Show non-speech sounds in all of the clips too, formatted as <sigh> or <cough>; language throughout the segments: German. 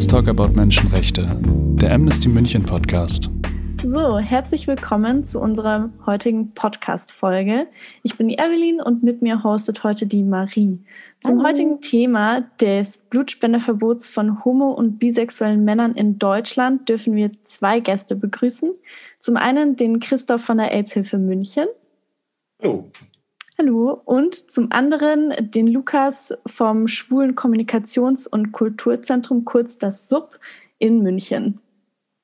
Let's Talk About Menschenrechte, der Amnesty München Podcast. So, herzlich willkommen zu unserer heutigen Podcast-Folge. Ich bin die Evelyn und mit mir hostet heute die Marie. Zum Hallo. heutigen Thema des Blutspenderverbots von homo- und bisexuellen Männern in Deutschland dürfen wir zwei Gäste begrüßen. Zum einen den Christoph von der AIDS-Hilfe München. Hallo. Hallo. Und zum anderen den Lukas vom Schwulen Kommunikations- und Kulturzentrum, kurz das SUB in München.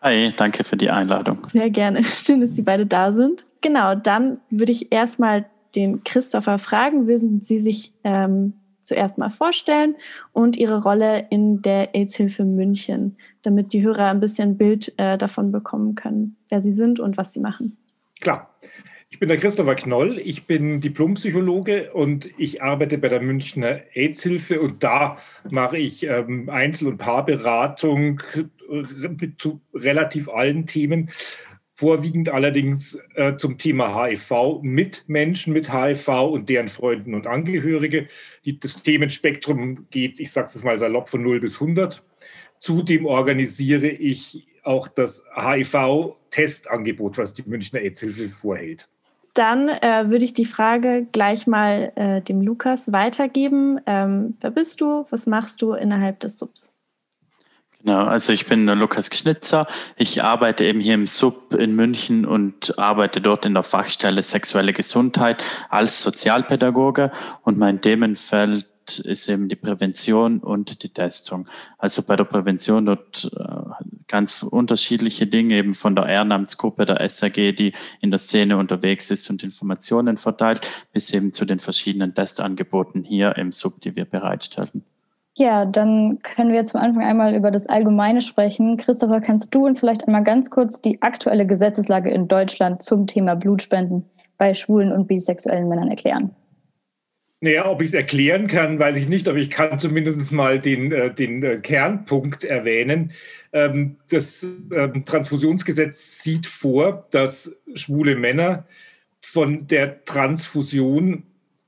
Hi, danke für die Einladung. Sehr gerne. <laughs> Schön, dass Sie beide da sind. Genau, dann würde ich erstmal den Christopher fragen, würden Sie sich ähm, zuerst mal vorstellen und Ihre Rolle in der AIDS-Hilfe München, damit die Hörer ein bisschen Bild äh, davon bekommen können, wer Sie sind und was Sie machen. Klar. Ich bin der Christopher Knoll, ich bin Diplompsychologe und ich arbeite bei der Münchner AIDS-Hilfe und da mache ich ähm, Einzel- und Paarberatung zu relativ allen Themen, vorwiegend allerdings äh, zum Thema HIV mit Menschen mit HIV und deren Freunden und Angehörige. Die, das Themenspektrum geht, ich sage es mal salopp, von 0 bis 100. Zudem organisiere ich auch das HIV-Testangebot, was die Münchner AIDS-Hilfe vorhält. Dann äh, würde ich die Frage gleich mal äh, dem Lukas weitergeben. Ähm, wer bist du? Was machst du innerhalb des Subs? Genau, also ich bin Lukas Schnitzer. Ich arbeite eben hier im Sub in München und arbeite dort in der Fachstelle Sexuelle Gesundheit als Sozialpädagoge und mein Themenfeld ist eben die Prävention und die Testung. Also bei der Prävention dort äh, ganz unterschiedliche Dinge, eben von der Ehrenamtsgruppe der SAG, die in der Szene unterwegs ist und Informationen verteilt, bis eben zu den verschiedenen Testangeboten hier im Sub, die wir bereitstellen. Ja, dann können wir zum Anfang einmal über das Allgemeine sprechen. Christopher, kannst du uns vielleicht einmal ganz kurz die aktuelle Gesetzeslage in Deutschland zum Thema Blutspenden bei schwulen und bisexuellen Männern erklären? Naja, ob ich es erklären kann, weiß ich nicht, aber ich kann zumindest mal den, äh, den äh, Kernpunkt erwähnen. Ähm, das ähm, Transfusionsgesetz sieht vor, dass schwule Männer von der Transfusion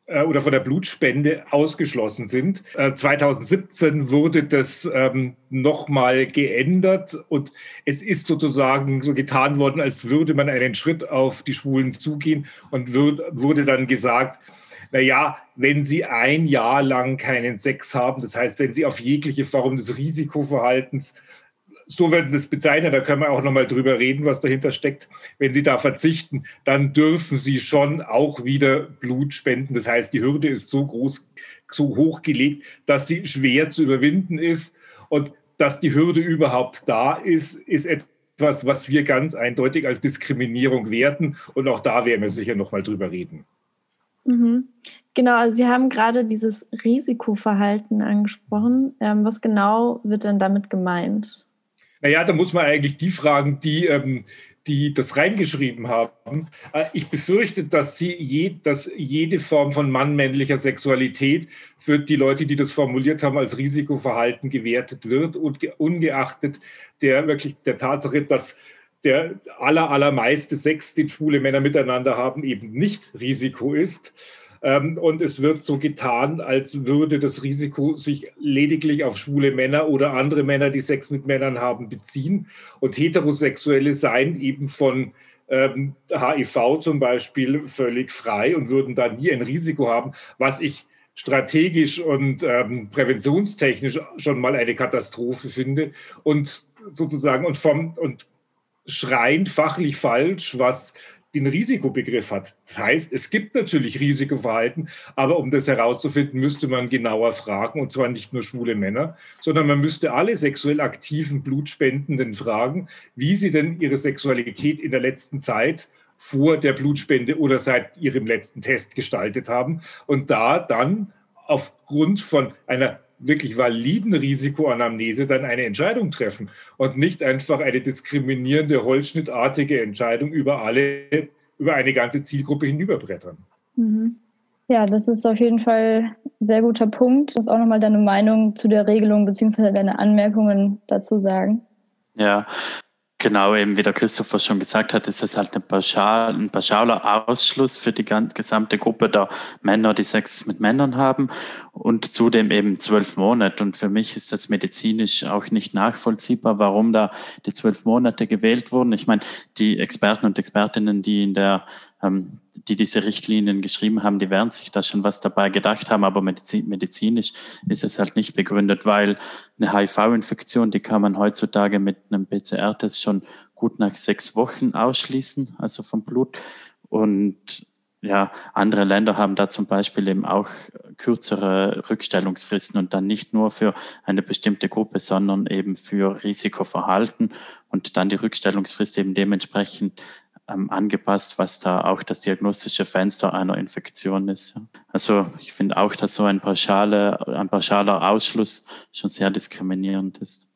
äh, oder von der Blutspende ausgeschlossen sind. 2017 wurde das ähm, nochmal geändert und es ist sozusagen so getan worden, als würde man einen Schritt auf die Schwulen zugehen und wurde dann gesagt, naja, wenn sie ein Jahr lang keinen Sex haben, das heißt, wenn sie auf jegliche Form des Risikoverhaltens so werden das bezeichnet, da können wir auch nochmal drüber reden, was dahinter steckt. Wenn Sie da verzichten, dann dürfen Sie schon auch wieder Blut spenden. Das heißt, die Hürde ist so groß, so hoch gelegt, dass sie schwer zu überwinden ist. Und dass die Hürde überhaupt da ist, ist etwas, was wir ganz eindeutig als Diskriminierung werten. Und auch da werden wir sicher nochmal drüber reden. Mhm. Genau, also Sie haben gerade dieses Risikoverhalten angesprochen. Ähm, was genau wird denn damit gemeint? Naja, da muss man eigentlich die fragen, die, ähm, die das reingeschrieben haben. Äh, ich befürchte, dass, sie je, dass jede Form von mannmännlicher Sexualität für die Leute, die das formuliert haben, als Risikoverhalten gewertet wird und ungeachtet der wirklich der Tatsache, dass der aller, allermeiste Sex, den schwule Männer miteinander haben, eben nicht Risiko ist. Ähm, und es wird so getan, als würde das Risiko sich lediglich auf schwule Männer oder andere Männer, die Sex mit Männern haben, beziehen. Und Heterosexuelle seien eben von ähm, HIV zum Beispiel völlig frei und würden da nie ein Risiko haben, was ich strategisch und ähm, präventionstechnisch schon mal eine Katastrophe finde und sozusagen und vom und schreiend fachlich falsch, was den Risikobegriff hat. Das heißt, es gibt natürlich Risikoverhalten, aber um das herauszufinden, müsste man genauer fragen, und zwar nicht nur schwule Männer, sondern man müsste alle sexuell aktiven Blutspendenden fragen, wie sie denn ihre Sexualität in der letzten Zeit vor der Blutspende oder seit ihrem letzten Test gestaltet haben und da dann aufgrund von einer wirklich validen Risikoanamnese dann eine Entscheidung treffen und nicht einfach eine diskriminierende, holzschnittartige Entscheidung über alle, über eine ganze Zielgruppe hinüberbrettern. Mhm. Ja, das ist auf jeden Fall ein sehr guter Punkt. Du musst auch nochmal deine Meinung zu der Regelung bzw. deine Anmerkungen dazu sagen. Ja, Genau, eben wie der Christopher schon gesagt hat, ist es halt eine pauschal, ein pauschaler Ausschluss für die gesamte Gruppe der Männer, die Sex mit Männern haben und zudem eben zwölf Monate. Und für mich ist das medizinisch auch nicht nachvollziehbar, warum da die zwölf Monate gewählt wurden. Ich meine, die Experten und Expertinnen, die in der die diese Richtlinien geschrieben haben, die werden sich da schon was dabei gedacht haben, aber medizinisch ist es halt nicht begründet, weil eine HIV-Infektion, die kann man heutzutage mit einem PCR-Test schon gut nach sechs Wochen ausschließen, also vom Blut. Und ja, andere Länder haben da zum Beispiel eben auch kürzere Rückstellungsfristen und dann nicht nur für eine bestimmte Gruppe, sondern eben für Risikoverhalten und dann die Rückstellungsfrist eben dementsprechend ähm, angepasst, was da auch das diagnostische Fenster einer Infektion ist. Also ich finde auch, dass so ein, pauschale, ein pauschaler Ausschluss schon sehr diskriminierend ist.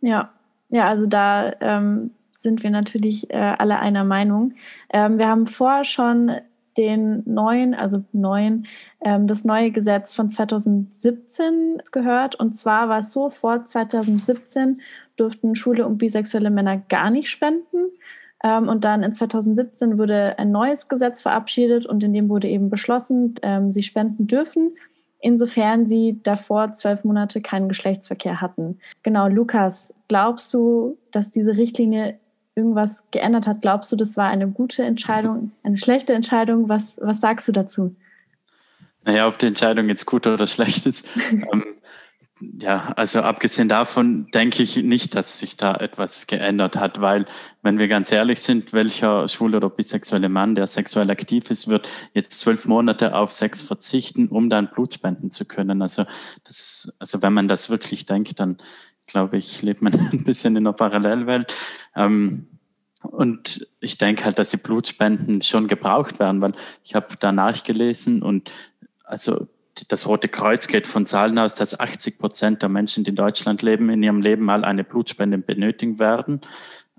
Ja, ja, also da ähm, sind wir natürlich äh, alle einer Meinung. Ähm, wir haben vorher schon den neuen, also neuen, ähm, das neue Gesetz von 2017 gehört. Und zwar war es so, vor 2017 durften schwule und bisexuelle Männer gar nicht spenden. Ähm, und dann in 2017 wurde ein neues Gesetz verabschiedet und in dem wurde eben beschlossen, ähm, sie spenden dürfen, insofern sie davor zwölf Monate keinen Geschlechtsverkehr hatten. Genau, Lukas, glaubst du, dass diese Richtlinie irgendwas geändert hat? Glaubst du, das war eine gute Entscheidung, <laughs> eine schlechte Entscheidung? Was, was sagst du dazu? Naja, ob die Entscheidung jetzt gut oder schlecht ist. <laughs> ähm, ja, also abgesehen davon denke ich nicht, dass sich da etwas geändert hat, weil, wenn wir ganz ehrlich sind, welcher schwule oder bisexuelle Mann, der sexuell aktiv ist, wird jetzt zwölf Monate auf Sex verzichten, um dann Blut spenden zu können. Also das, also wenn man das wirklich denkt, dann glaube ich, lebt man <laughs> ein bisschen in einer Parallelwelt. Ähm, und ich denke halt, dass die Blutspenden schon gebraucht werden, weil ich habe da nachgelesen und also das Rote Kreuz geht von Zahlen aus, dass 80 Prozent der Menschen, die in Deutschland leben, in ihrem Leben mal eine Blutspende benötigen werden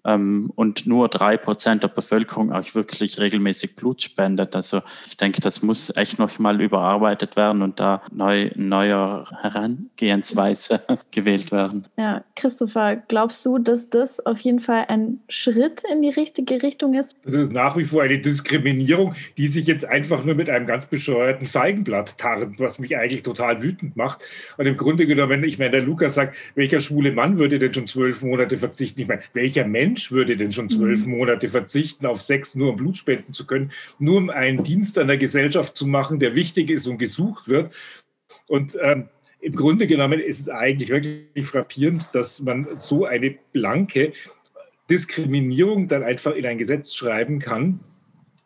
ähm, und nur drei Prozent der Bevölkerung auch wirklich regelmäßig Blut spendet. Also ich denke, das muss echt noch mal überarbeitet werden und da neu, neuer Herangehensweise <laughs> gewählt werden. Ja, Christopher, glaubst du, dass das auf jeden Fall ein Schritt in die richtige Richtung ist? Das ist nach wie vor eine Diskriminierung, die sich jetzt einfach nur mit einem ganz bescheuerten Feigenblatt tarnt, was mich eigentlich total wütend macht. Und im Grunde genommen, ich meine, der Lukas sagt, welcher schwule Mann würde denn schon zwölf Monate verzichten? Ich meine, welcher Mensch Mensch würde denn schon zwölf mhm. Monate verzichten auf Sex, nur um Blut spenden zu können, nur um einen Dienst an der Gesellschaft zu machen, der wichtig ist und gesucht wird. Und ähm, im Grunde genommen ist es eigentlich wirklich frappierend, dass man so eine blanke Diskriminierung dann einfach in ein Gesetz schreiben kann,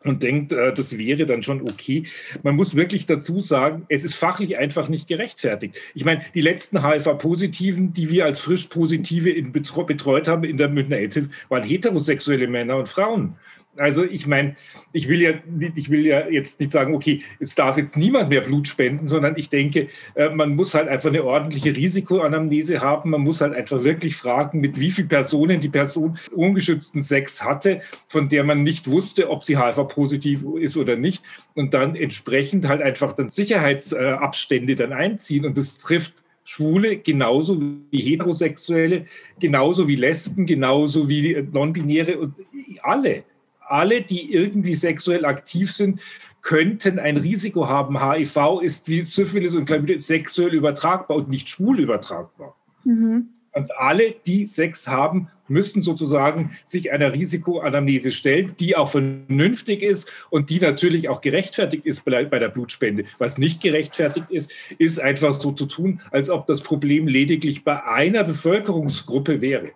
und denkt, äh, das wäre dann schon okay. Man muss wirklich dazu sagen, es ist fachlich einfach nicht gerechtfertigt. Ich meine, die letzten HIV-Positiven, die wir als frisch Positive betreut haben in der Münchner AIDS-Hilfe, waren heterosexuelle Männer und Frauen. Also ich meine, ich will ja, ich will ja jetzt nicht sagen, okay, es darf jetzt niemand mehr Blut spenden, sondern ich denke, äh, man muss halt einfach eine ordentliche Risikoanamnese haben. Man muss halt einfach wirklich fragen, mit wie vielen Personen die Person ungeschützten Sex hatte, von der man nicht wusste, ob sie HIV-positiv ist oder nicht. Und dann entsprechend halt einfach dann Sicherheitsabstände dann einziehen. Und das trifft Schwule genauso wie Heterosexuelle, genauso wie Lesben, genauso wie Non-Binäre und alle alle, die irgendwie sexuell aktiv sind, könnten ein Risiko haben. HIV ist wie Syphilis und Chlamydia sexuell übertragbar und nicht schwul übertragbar. Mhm. Und alle, die Sex haben, müssen sozusagen sich einer Risikoanamnese stellen, die auch vernünftig ist und die natürlich auch gerechtfertigt ist bei der Blutspende. Was nicht gerechtfertigt ist, ist einfach so zu tun, als ob das Problem lediglich bei einer Bevölkerungsgruppe wäre.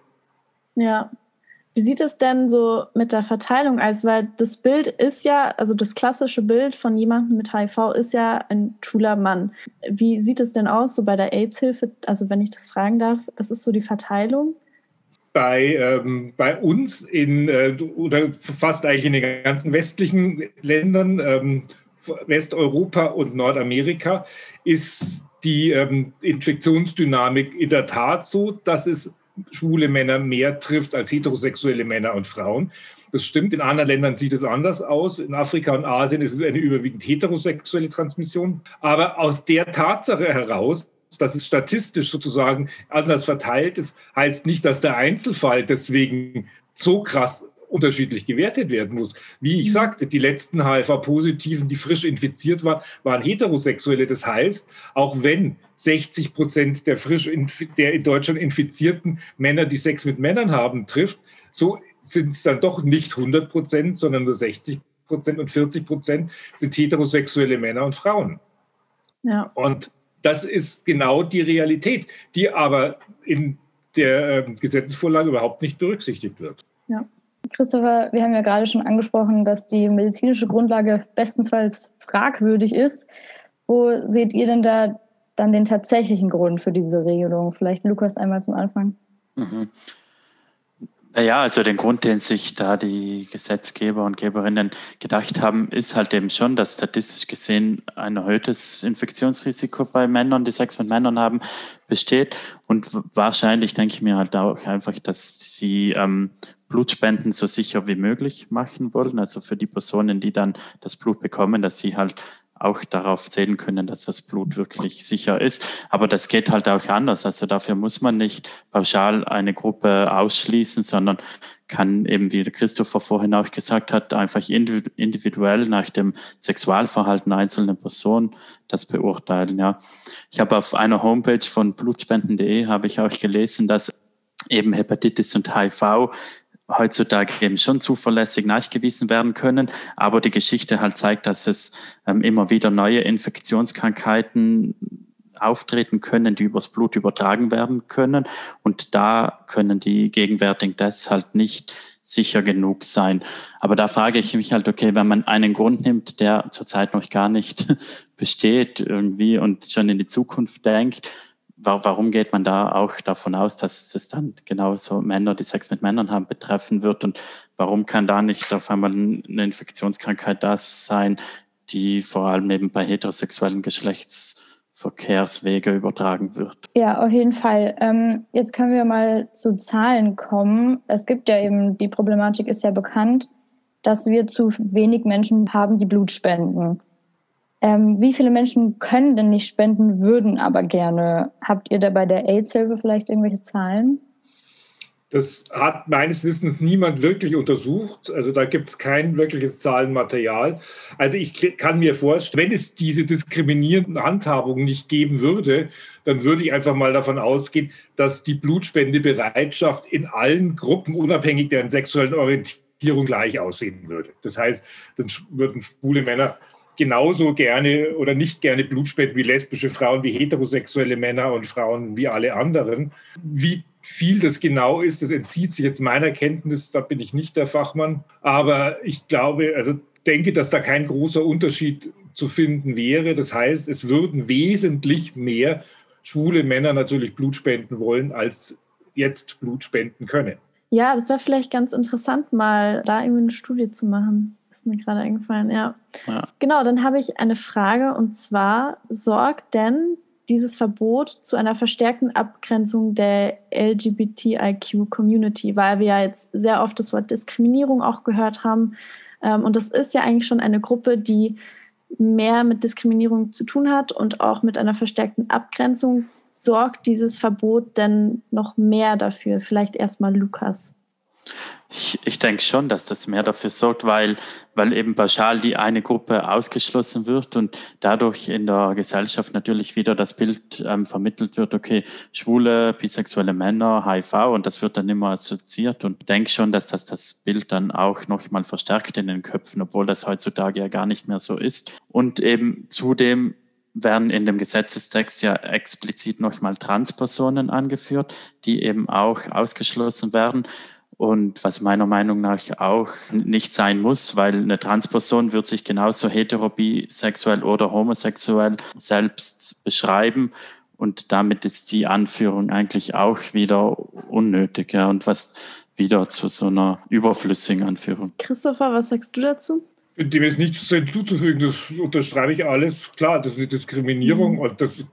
Ja, wie sieht es denn so mit der Verteilung aus? Weil das Bild ist ja, also das klassische Bild von jemandem mit HIV ist ja ein schwuler Mann. Wie sieht es denn aus, so bei der AIDS-Hilfe? Also, wenn ich das fragen darf, was ist so die Verteilung? Bei, ähm, bei uns in, äh, oder fast eigentlich in den ganzen westlichen Ländern, ähm, Westeuropa und Nordamerika, ist die ähm, Infektionsdynamik in der Tat so, dass es schwule Männer mehr trifft als heterosexuelle Männer und Frauen. Das stimmt, in anderen Ländern sieht es anders aus. In Afrika und Asien ist es eine überwiegend heterosexuelle Transmission. Aber aus der Tatsache heraus, dass es statistisch sozusagen anders verteilt ist, heißt nicht, dass der Einzelfall deswegen so krass unterschiedlich gewertet werden muss. Wie ich mhm. sagte, die letzten HIV-Positiven, die frisch infiziert waren, waren Heterosexuelle. Das heißt, auch wenn 60 Prozent der frisch der in Deutschland infizierten Männer, die Sex mit Männern haben, trifft, so sind es dann doch nicht 100 Prozent, sondern nur 60 Prozent und 40 Prozent sind heterosexuelle Männer und Frauen. Ja. Und das ist genau die Realität, die aber in der äh, Gesetzesvorlage überhaupt nicht berücksichtigt wird. Ja. Christopher, wir haben ja gerade schon angesprochen, dass die medizinische Grundlage bestensfalls fragwürdig ist. Wo seht ihr denn da dann den tatsächlichen Grund für diese Regelung? Vielleicht Lukas einmal zum Anfang. Mhm. Ja, also den Grund, den sich da die Gesetzgeber und Geberinnen gedacht haben, ist halt eben schon, dass statistisch gesehen ein erhöhtes Infektionsrisiko bei Männern, die Sex mit Männern haben, besteht. Und wahrscheinlich denke ich mir halt auch einfach, dass sie ähm, Blutspenden so sicher wie möglich machen wollen. Also für die Personen, die dann das Blut bekommen, dass sie halt auch darauf zählen können, dass das Blut wirklich sicher ist. Aber das geht halt auch anders. Also dafür muss man nicht pauschal eine Gruppe ausschließen, sondern kann eben, wie der Christopher vorhin auch gesagt hat, einfach individuell nach dem Sexualverhalten einzelner Personen das beurteilen. Ja, ich habe auf einer Homepage von blutspenden.de habe ich auch gelesen, dass eben Hepatitis und HIV heutzutage eben schon zuverlässig nachgewiesen werden können. Aber die Geschichte halt zeigt, dass es ähm, immer wieder neue Infektionskrankheiten auftreten können, die übers Blut übertragen werden können. Und da können die gegenwärtigen Tests halt nicht sicher genug sein. Aber da frage ich mich halt, okay, wenn man einen Grund nimmt, der zurzeit noch gar nicht <laughs> besteht irgendwie und schon in die Zukunft denkt, warum geht man da auch davon aus, dass es dann genauso Männer, die Sex mit Männern haben, betreffen wird? Und warum kann da nicht auf einmal eine Infektionskrankheit da sein, die vor allem eben bei heterosexuellen Geschlechtsverkehrswege übertragen wird? Ja, auf jeden Fall. Ähm, jetzt können wir mal zu Zahlen kommen. Es gibt ja eben, die Problematik ist ja bekannt, dass wir zu wenig Menschen haben, die Blut spenden. Ähm, wie viele Menschen können denn nicht spenden, würden aber gerne? Habt ihr da bei der AIDS-Hilfe vielleicht irgendwelche Zahlen? Das hat meines Wissens niemand wirklich untersucht. Also da gibt es kein wirkliches Zahlenmaterial. Also ich kann mir vorstellen, wenn es diese diskriminierenden Handhabungen nicht geben würde, dann würde ich einfach mal davon ausgehen, dass die Blutspendebereitschaft in allen Gruppen, unabhängig deren sexuellen Orientierung, gleich aussehen würde. Das heißt, dann würden schwule Männer genauso gerne oder nicht gerne Blut spenden wie lesbische Frauen, wie heterosexuelle Männer und Frauen wie alle anderen. Wie viel das genau ist, das entzieht sich jetzt meiner Kenntnis, da bin ich nicht der Fachmann. Aber ich glaube, also denke, dass da kein großer Unterschied zu finden wäre. Das heißt, es würden wesentlich mehr schwule Männer natürlich Blut spenden wollen, als jetzt Blut spenden können. Ja, das wäre vielleicht ganz interessant, mal da irgendwie eine Studie zu machen mir gerade eingefallen, ja. ja. Genau, dann habe ich eine Frage und zwar, sorgt denn dieses Verbot zu einer verstärkten Abgrenzung der LGBTIQ-Community, weil wir ja jetzt sehr oft das Wort Diskriminierung auch gehört haben. Ähm, und das ist ja eigentlich schon eine Gruppe, die mehr mit Diskriminierung zu tun hat und auch mit einer verstärkten Abgrenzung. Sorgt dieses Verbot denn noch mehr dafür? Vielleicht erstmal Lukas. Ich, ich denke schon, dass das mehr dafür sorgt, weil, weil eben pauschal die eine Gruppe ausgeschlossen wird und dadurch in der Gesellschaft natürlich wieder das Bild ähm, vermittelt wird, okay, schwule, bisexuelle Männer, HIV und das wird dann immer assoziiert und denke schon, dass das das Bild dann auch nochmal verstärkt in den Köpfen, obwohl das heutzutage ja gar nicht mehr so ist. Und eben zudem werden in dem Gesetzestext ja explizit nochmal Transpersonen angeführt, die eben auch ausgeschlossen werden. Und was meiner Meinung nach auch nicht sein muss, weil eine Transperson wird sich genauso heterobisexuell oder homosexuell selbst beschreiben. Und damit ist die Anführung eigentlich auch wieder unnötig ja, und was wieder zu so einer überflüssigen Anführung. Christopher, was sagst du dazu? Dem ist nichts hinzuzufügen, das unterschreibe ich alles. Klar, das ist eine Diskriminierung mhm. und das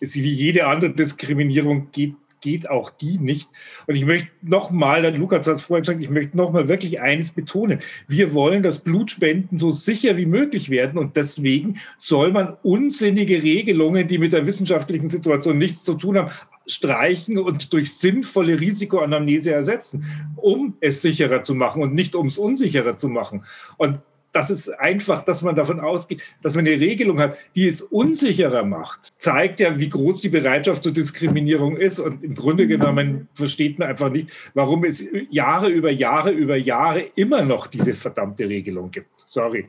ist wie jede andere Diskriminierung geht geht auch die nicht. Und ich möchte nochmal, Lukas hat es vorhin gesagt, ich möchte nochmal wirklich eines betonen. Wir wollen, dass Blutspenden so sicher wie möglich werden und deswegen soll man unsinnige Regelungen, die mit der wissenschaftlichen Situation nichts zu tun haben, streichen und durch sinnvolle Risikoanamnese ersetzen, um es sicherer zu machen und nicht um es unsicherer zu machen. Und das ist einfach, dass man davon ausgeht, dass man eine Regelung hat, die es unsicherer macht, zeigt ja, wie groß die Bereitschaft zur Diskriminierung ist. Und im Grunde genommen versteht man einfach nicht, warum es Jahre über Jahre über Jahre immer noch diese verdammte Regelung gibt. Sorry.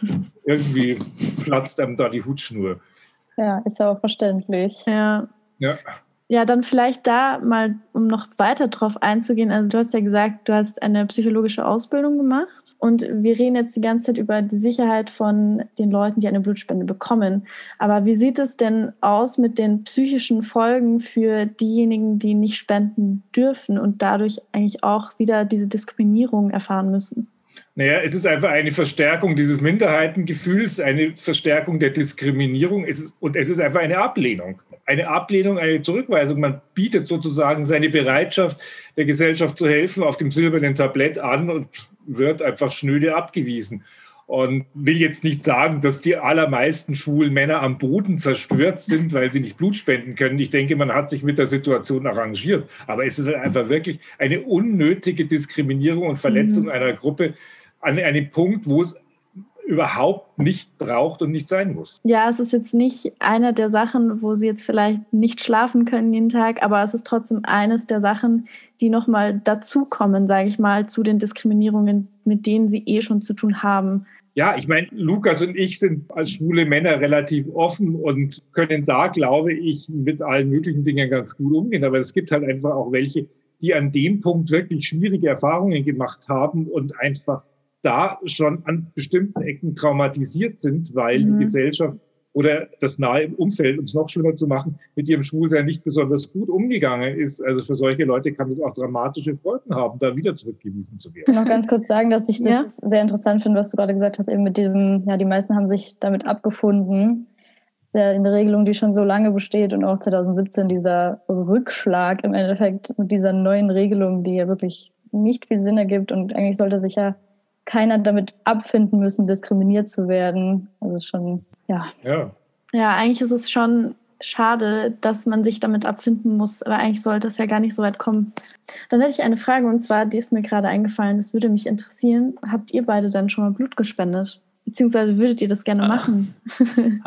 <laughs> Irgendwie platzt einem da die Hutschnur. Ja, ist ja auch verständlich. Ja. Ja. Ja, dann vielleicht da mal, um noch weiter drauf einzugehen. Also du hast ja gesagt, du hast eine psychologische Ausbildung gemacht und wir reden jetzt die ganze Zeit über die Sicherheit von den Leuten, die eine Blutspende bekommen. Aber wie sieht es denn aus mit den psychischen Folgen für diejenigen, die nicht spenden dürfen und dadurch eigentlich auch wieder diese Diskriminierung erfahren müssen? Naja, es ist einfach eine Verstärkung dieses Minderheitengefühls, eine Verstärkung der Diskriminierung es ist, und es ist einfach eine Ablehnung. Eine Ablehnung, eine Zurückweisung. Man bietet sozusagen seine Bereitschaft, der Gesellschaft zu helfen, auf dem silbernen Tablett an und wird einfach schnöde abgewiesen. Und will jetzt nicht sagen, dass die allermeisten schwulen Männer am Boden zerstört sind, weil sie nicht Blut spenden können. Ich denke, man hat sich mit der Situation arrangiert. Aber es ist einfach wirklich eine unnötige Diskriminierung und Verletzung mhm. einer Gruppe an einem Punkt, wo es überhaupt nicht braucht und nicht sein muss. Ja, es ist jetzt nicht eine der Sachen, wo sie jetzt vielleicht nicht schlafen können jeden Tag, aber es ist trotzdem eines der Sachen, die nochmal dazukommen, sage ich mal, zu den Diskriminierungen, mit denen sie eh schon zu tun haben. Ja, ich meine, Lukas und ich sind als schwule Männer relativ offen und können da, glaube ich, mit allen möglichen Dingen ganz gut umgehen. Aber es gibt halt einfach auch welche, die an dem Punkt wirklich schwierige Erfahrungen gemacht haben und einfach da schon an bestimmten Ecken traumatisiert sind, weil mhm. die Gesellschaft oder das nahe Umfeld, um es noch schlimmer zu machen, mit ihrem Schwulsein nicht besonders gut umgegangen ist. Also für solche Leute kann das auch dramatische Folgen haben, da wieder zurückgewiesen zu werden. Ich will noch ganz kurz sagen, dass ich das ja? sehr interessant finde, was du gerade gesagt hast, eben mit dem, ja, die meisten haben sich damit abgefunden. Ja eine Regelung, die schon so lange besteht und auch 2017 dieser Rückschlag im Endeffekt mit dieser neuen Regelung, die ja wirklich nicht viel Sinn ergibt und eigentlich sollte sich ja keiner damit abfinden müssen, diskriminiert zu werden. Also schon ja. ja. Ja, eigentlich ist es schon schade, dass man sich damit abfinden muss, aber eigentlich sollte es ja gar nicht so weit kommen. Dann hätte ich eine Frage und zwar, die ist mir gerade eingefallen, das würde mich interessieren. Habt ihr beide dann schon mal Blut gespendet? Beziehungsweise würdet ihr das gerne ah. machen? <laughs>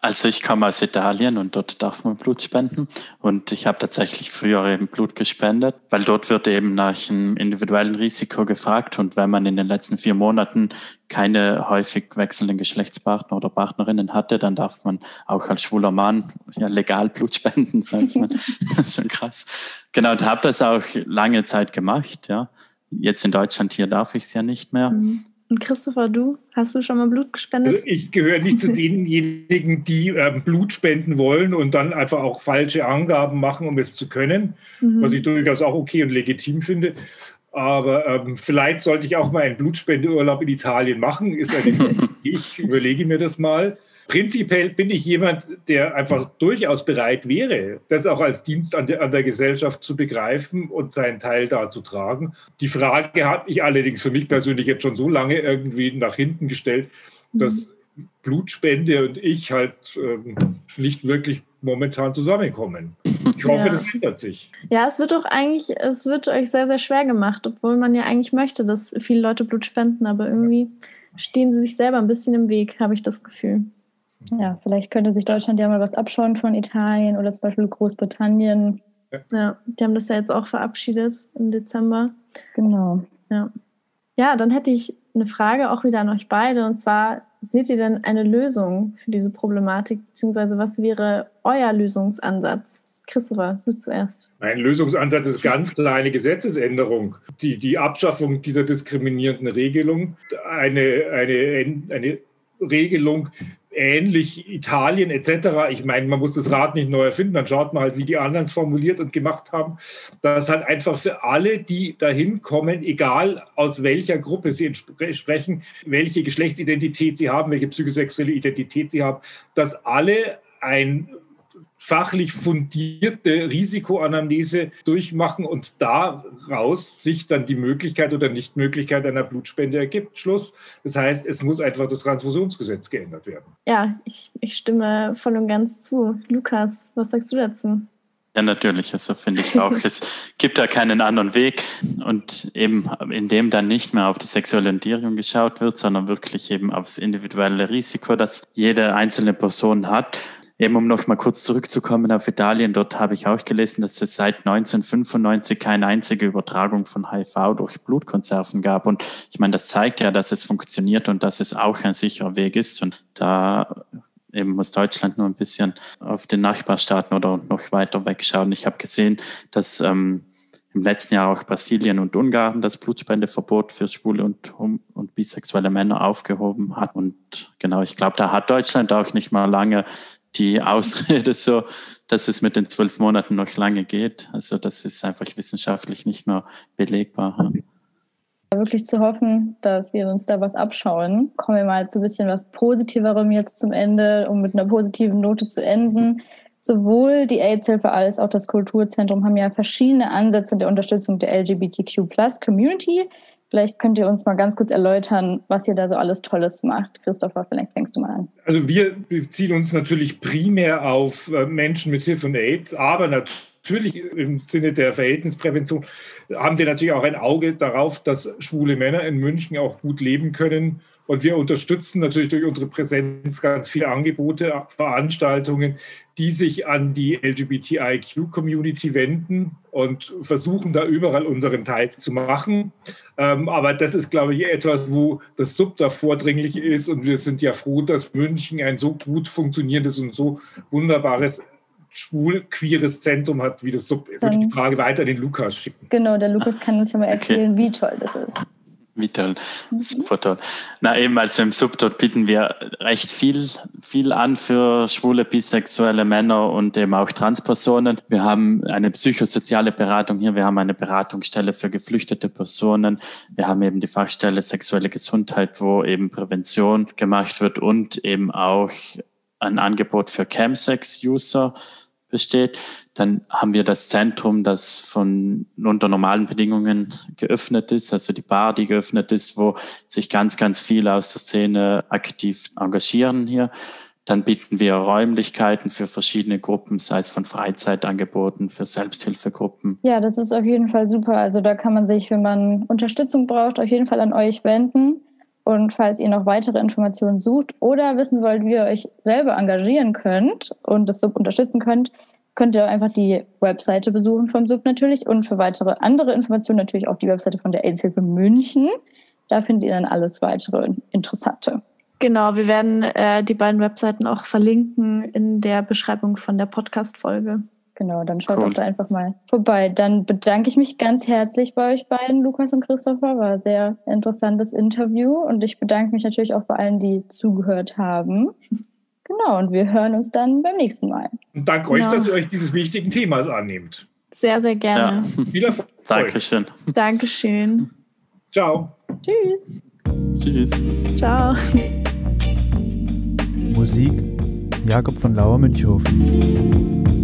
Also ich komme aus Italien und dort darf man Blut spenden. Und ich habe tatsächlich früher eben Blut gespendet, weil dort wird eben nach einem individuellen Risiko gefragt. Und wenn man in den letzten vier Monaten keine häufig wechselnden Geschlechtspartner oder Partnerinnen hatte, dann darf man auch als schwuler Mann ja, legal Blut <laughs> spenden, sag ich mal. <laughs> das ist schon krass. Genau, und habe das auch lange Zeit gemacht. Ja. Jetzt in Deutschland hier darf ich es ja nicht mehr. Mhm. Und Christopher, du, hast du schon mal Blut gespendet? Also ich gehöre nicht zu <laughs> denjenigen, die äh, Blut spenden wollen und dann einfach auch falsche Angaben machen, um es zu können, mhm. was ich durchaus auch okay und legitim finde. Aber ähm, vielleicht sollte ich auch mal einen Blutspendeurlaub in Italien machen. Ist eine <laughs> ich überlege mir das mal. Prinzipiell bin ich jemand, der einfach durchaus bereit wäre, das auch als Dienst an der, an der Gesellschaft zu begreifen und seinen Teil da zu tragen. Die Frage habe ich allerdings für mich persönlich jetzt schon so lange irgendwie nach hinten gestellt, mhm. dass Blutspende und ich halt ähm, nicht wirklich momentan zusammenkommen. Ich hoffe, ja. das ändert sich. Ja, es wird doch eigentlich, es wird euch sehr, sehr schwer gemacht, obwohl man ja eigentlich möchte, dass viele Leute Blut spenden, aber irgendwie stehen sie sich selber ein bisschen im Weg, habe ich das Gefühl. Ja, vielleicht könnte sich Deutschland ja mal was abschauen von Italien oder zum Beispiel Großbritannien. Ja, die haben das ja jetzt auch verabschiedet im Dezember. Genau. Ja. Ja, dann hätte ich eine Frage auch wieder an euch beide. Und zwar, seht ihr denn eine Lösung für diese Problematik? Beziehungsweise was wäre euer Lösungsansatz? Christopher, du zuerst. Mein Lösungsansatz ist ganz klar eine Gesetzesänderung. Die, die Abschaffung dieser diskriminierenden Regelung, eine, eine, eine Regelung, ähnlich Italien etc. Ich meine, man muss das Rad nicht neu erfinden, dann schaut man halt, wie die anderen es formuliert und gemacht haben. Das halt einfach für alle, die dahin kommen, egal aus welcher Gruppe sie entsprechen, welche Geschlechtsidentität sie haben, welche psychosexuelle Identität sie haben, dass alle ein fachlich fundierte Risikoanamnese durchmachen und daraus sich dann die Möglichkeit oder Nichtmöglichkeit einer Blutspende ergibt. Schluss. Das heißt, es muss einfach das Transfusionsgesetz geändert werden. Ja, ich, ich stimme voll und ganz zu. Lukas, was sagst du dazu? Ja, natürlich. Also finde ich auch. es gibt da keinen anderen Weg. Und eben, indem dann nicht mehr auf die sexuelle Orientierung geschaut wird, sondern wirklich eben aufs individuelle Risiko, das jede einzelne Person hat. Eben um noch mal kurz zurückzukommen auf Italien, dort habe ich auch gelesen, dass es seit 1995 keine einzige Übertragung von HIV durch Blutkonserven gab. Und ich meine, das zeigt ja, dass es funktioniert und dass es auch ein sicherer Weg ist. Und da eben muss Deutschland nur ein bisschen auf den Nachbarstaaten oder noch weiter wegschauen. Ich habe gesehen, dass ähm, im letzten Jahr auch Brasilien und Ungarn das Blutspendeverbot für schwule und, und bisexuelle Männer aufgehoben hat. Und genau, ich glaube, da hat Deutschland auch nicht mal lange die Ausrede so, dass es mit den zwölf Monaten noch lange geht. Also das ist einfach wissenschaftlich nicht mehr belegbar. Wirklich zu hoffen, dass wir uns da was abschauen. Kommen wir mal zu ein bisschen was Positiverem jetzt zum Ende, um mit einer positiven Note zu enden. Sowohl die AIDS-Hilfe als auch das Kulturzentrum haben ja verschiedene Ansätze der Unterstützung der LGBTQ-Plus-Community. Vielleicht könnt ihr uns mal ganz kurz erläutern, was ihr da so alles Tolles macht. Christopher, vielleicht fängst du mal an. Also wir beziehen uns natürlich primär auf äh, Menschen mit HIV und AIDS, aber natürlich im Sinne der Verhältnisprävention haben wir natürlich auch ein Auge darauf, dass schwule Männer in München auch gut leben können und wir unterstützen natürlich durch unsere Präsenz ganz viele Angebote, Veranstaltungen, die sich an die LGBTIQ-Community wenden und versuchen da überall unseren Teil zu machen. Ähm, aber das ist, glaube ich, etwas, wo das Sub da vordringlich ist. Und wir sind ja froh, dass München ein so gut funktionierendes und so wunderbares schwul-queeres Zentrum hat, wie das Sub ist. Würde die Frage weiter an den Lukas schicken. Genau, der Lukas kann uns ja mal erzählen, okay. wie toll das ist. Wie toll. Super toll. Na eben, also im Sub dort bieten wir recht viel, viel an für schwule, bisexuelle Männer und eben auch Transpersonen. Wir haben eine psychosoziale Beratung hier. Wir haben eine Beratungsstelle für geflüchtete Personen. Wir haben eben die Fachstelle sexuelle Gesundheit, wo eben Prävention gemacht wird und eben auch ein Angebot für Chemsex-User besteht. Dann haben wir das Zentrum, das von unter normalen Bedingungen geöffnet ist, also die Bar, die geöffnet ist, wo sich ganz, ganz viele aus der Szene aktiv engagieren hier. Dann bieten wir Räumlichkeiten für verschiedene Gruppen, sei es von Freizeitangeboten, für Selbsthilfegruppen. Ja, das ist auf jeden Fall super. Also da kann man sich, wenn man Unterstützung braucht, auf jeden Fall an euch wenden. Und falls ihr noch weitere Informationen sucht oder wissen wollt, wie ihr euch selber engagieren könnt und das Sub unterstützen könnt, könnt ihr einfach die Webseite besuchen vom Sub natürlich und für weitere andere Informationen natürlich auch die Webseite von der AIDS-Hilfe München. Da findet ihr dann alles weitere Interessante. Genau, wir werden äh, die beiden Webseiten auch verlinken in der Beschreibung von der Podcast-Folge. Genau, dann schaut cool. doch da einfach mal vorbei. Dann bedanke ich mich ganz herzlich bei euch beiden, Lukas und Christopher. War ein sehr interessantes Interview und ich bedanke mich natürlich auch bei allen, die zugehört haben. Genau, und wir hören uns dann beim nächsten Mal. Und danke euch, genau. dass ihr euch dieses wichtigen Themas annehmt. Sehr, sehr gerne. Ja. Viel Erfolg. <laughs> Dankeschön. Dankeschön. Ciao. Tschüss. Tschüss. Ciao. Musik Jakob von Lauer Münchhofen.